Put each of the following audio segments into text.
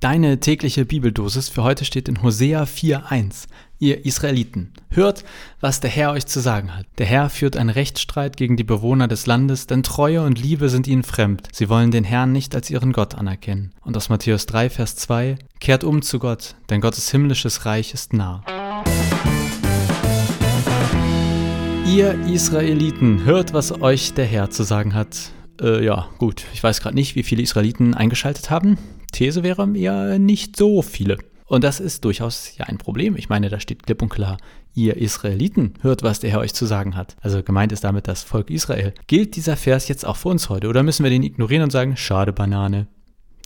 Deine tägliche Bibeldosis für heute steht in Hosea 4.1. Ihr Israeliten, hört, was der Herr euch zu sagen hat. Der Herr führt einen Rechtsstreit gegen die Bewohner des Landes, denn Treue und Liebe sind ihnen fremd. Sie wollen den Herrn nicht als ihren Gott anerkennen. Und aus Matthäus 3, Vers 2, kehrt um zu Gott, denn Gottes himmlisches Reich ist nah. Ihr Israeliten, hört, was euch der Herr zu sagen hat. Äh, ja, gut, ich weiß gerade nicht, wie viele Israeliten eingeschaltet haben. These wäre eher nicht so viele. Und das ist durchaus ja ein Problem. Ich meine, da steht klipp und klar, ihr Israeliten hört, was der Herr euch zu sagen hat. Also gemeint ist damit das Volk Israel. Gilt dieser Vers jetzt auch für uns heute oder müssen wir den ignorieren und sagen, schade Banane?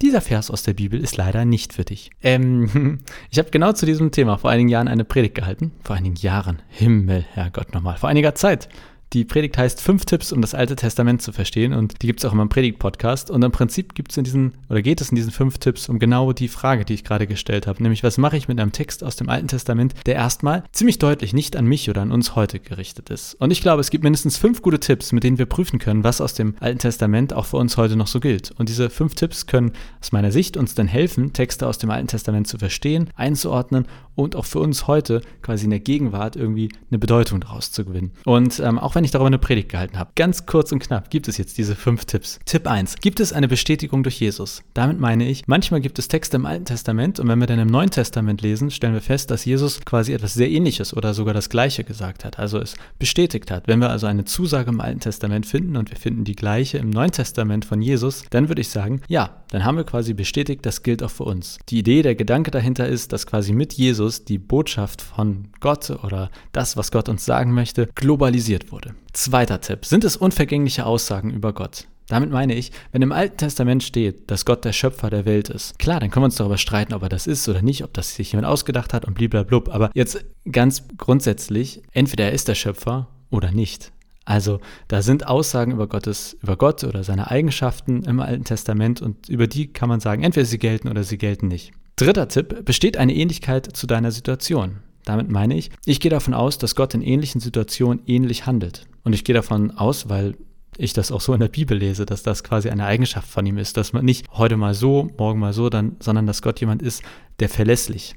Dieser Vers aus der Bibel ist leider nicht für dich. Ähm, ich habe genau zu diesem Thema vor einigen Jahren eine Predigt gehalten. Vor einigen Jahren. Himmel, Herrgott nochmal. Vor einiger Zeit. Die Predigt heißt Fünf Tipps, um das Alte Testament zu verstehen und die gibt es auch immer im Predigt-Podcast. Und im Prinzip gibt in diesen, oder geht es in diesen fünf Tipps um genau die Frage, die ich gerade gestellt habe. Nämlich, was mache ich mit einem Text aus dem Alten Testament, der erstmal ziemlich deutlich nicht an mich oder an uns heute gerichtet ist. Und ich glaube, es gibt mindestens fünf gute Tipps, mit denen wir prüfen können, was aus dem Alten Testament auch für uns heute noch so gilt. Und diese fünf Tipps können aus meiner Sicht uns dann helfen, Texte aus dem Alten Testament zu verstehen, einzuordnen und auch für uns heute quasi in der Gegenwart irgendwie eine Bedeutung daraus zu gewinnen. Und ähm, auch wenn ich darüber eine Predigt gehalten habe. Ganz kurz und knapp gibt es jetzt diese fünf Tipps. Tipp 1. Gibt es eine Bestätigung durch Jesus? Damit meine ich, manchmal gibt es Texte im Alten Testament und wenn wir dann im Neuen Testament lesen, stellen wir fest, dass Jesus quasi etwas sehr ähnliches oder sogar das gleiche gesagt hat, also es bestätigt hat. Wenn wir also eine Zusage im Alten Testament finden und wir finden die gleiche im Neuen Testament von Jesus, dann würde ich sagen, ja, dann haben wir quasi bestätigt, das gilt auch für uns. Die Idee, der Gedanke dahinter ist, dass quasi mit Jesus die Botschaft von Gott oder das, was Gott uns sagen möchte, globalisiert wurde. Zweiter Tipp. Sind es unvergängliche Aussagen über Gott? Damit meine ich, wenn im Alten Testament steht, dass Gott der Schöpfer der Welt ist, klar, dann können wir uns darüber streiten, ob er das ist oder nicht, ob das sich jemand ausgedacht hat und bliblablub. Aber jetzt ganz grundsätzlich, entweder er ist der Schöpfer oder nicht. Also da sind Aussagen über Gottes, über Gott oder seine Eigenschaften im Alten Testament und über die kann man sagen, entweder sie gelten oder sie gelten nicht. Dritter Tipp, besteht eine Ähnlichkeit zu deiner Situation. Damit meine ich, ich gehe davon aus, dass Gott in ähnlichen Situationen ähnlich handelt. Und ich gehe davon aus, weil ich das auch so in der Bibel lese, dass das quasi eine Eigenschaft von ihm ist, dass man nicht heute mal so, morgen mal so, dann, sondern dass Gott jemand ist, der verlässlich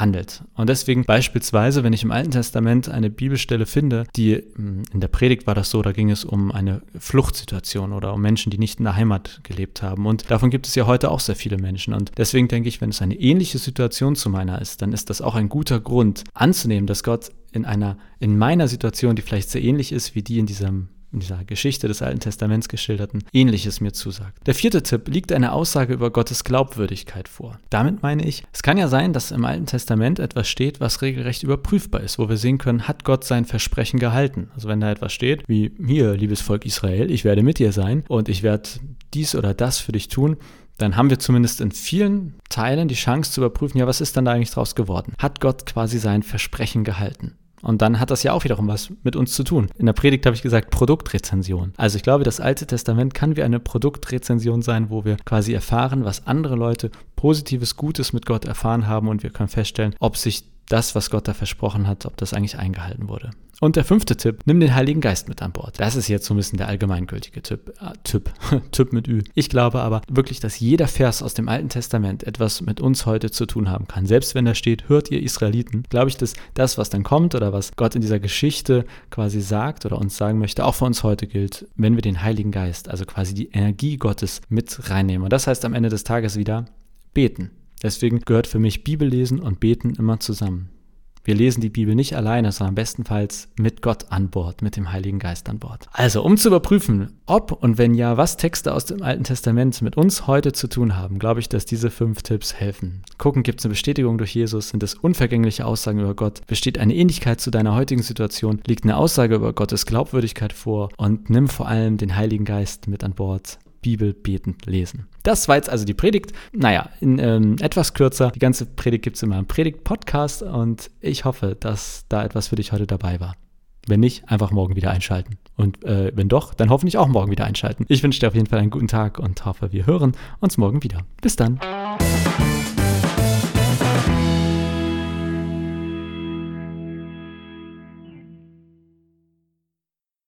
handelt. Und deswegen beispielsweise, wenn ich im Alten Testament eine Bibelstelle finde, die hm, in der Predigt war das so, da ging es um eine Fluchtsituation oder um Menschen, die nicht in der Heimat gelebt haben. Und davon gibt es ja heute auch sehr viele Menschen. Und deswegen denke ich, wenn es eine ähnliche Situation zu meiner ist, dann ist das auch ein guter Grund anzunehmen, dass Gott in einer, in meiner Situation, die vielleicht sehr ähnlich ist wie die in diesem in dieser Geschichte des Alten Testaments geschilderten, ähnliches mir zusagt. Der vierte Tipp liegt eine Aussage über Gottes Glaubwürdigkeit vor. Damit meine ich, es kann ja sein, dass im Alten Testament etwas steht, was regelrecht überprüfbar ist, wo wir sehen können, hat Gott sein Versprechen gehalten. Also wenn da etwas steht, wie hier, liebes Volk Israel, ich werde mit dir sein und ich werde dies oder das für dich tun, dann haben wir zumindest in vielen Teilen die Chance zu überprüfen, ja, was ist dann da eigentlich draus geworden? Hat Gott quasi sein Versprechen gehalten? Und dann hat das ja auch wiederum was mit uns zu tun. In der Predigt habe ich gesagt Produktrezension. Also ich glaube, das Alte Testament kann wie eine Produktrezension sein, wo wir quasi erfahren, was andere Leute Positives, Gutes mit Gott erfahren haben und wir können feststellen, ob sich das, was Gott da versprochen hat, ob das eigentlich eingehalten wurde. Und der fünfte Tipp, nimm den Heiligen Geist mit an Bord. Das ist jetzt so ein bisschen der allgemeingültige Tipp. Äh, Tipp, Tipp mit Ü. Ich glaube aber wirklich, dass jeder Vers aus dem Alten Testament etwas mit uns heute zu tun haben kann. Selbst wenn da steht, hört ihr Israeliten, glaube ich, dass das, was dann kommt oder was Gott in dieser Geschichte quasi sagt oder uns sagen möchte, auch für uns heute gilt, wenn wir den Heiligen Geist, also quasi die Energie Gottes mit reinnehmen. Und das heißt am Ende des Tages wieder beten. Deswegen gehört für mich Bibellesen und Beten immer zusammen. Wir lesen die Bibel nicht alleine, sondern bestenfalls mit Gott an Bord, mit dem Heiligen Geist an Bord. Also, um zu überprüfen, ob und wenn ja, was Texte aus dem Alten Testament mit uns heute zu tun haben, glaube ich, dass diese fünf Tipps helfen. Gucken, gibt es eine Bestätigung durch Jesus? Sind es unvergängliche Aussagen über Gott? Besteht eine Ähnlichkeit zu deiner heutigen Situation? Liegt eine Aussage über Gottes Glaubwürdigkeit vor? Und nimm vor allem den Heiligen Geist mit an Bord. Bibel betend lesen. Das war jetzt also die Predigt. Naja, in ähm, etwas kürzer. Die ganze Predigt gibt es in meinem Predigt-Podcast und ich hoffe, dass da etwas für dich heute dabei war. Wenn nicht, einfach morgen wieder einschalten. Und äh, wenn doch, dann hoffentlich auch morgen wieder einschalten. Ich wünsche dir auf jeden Fall einen guten Tag und hoffe, wir hören uns morgen wieder. Bis dann.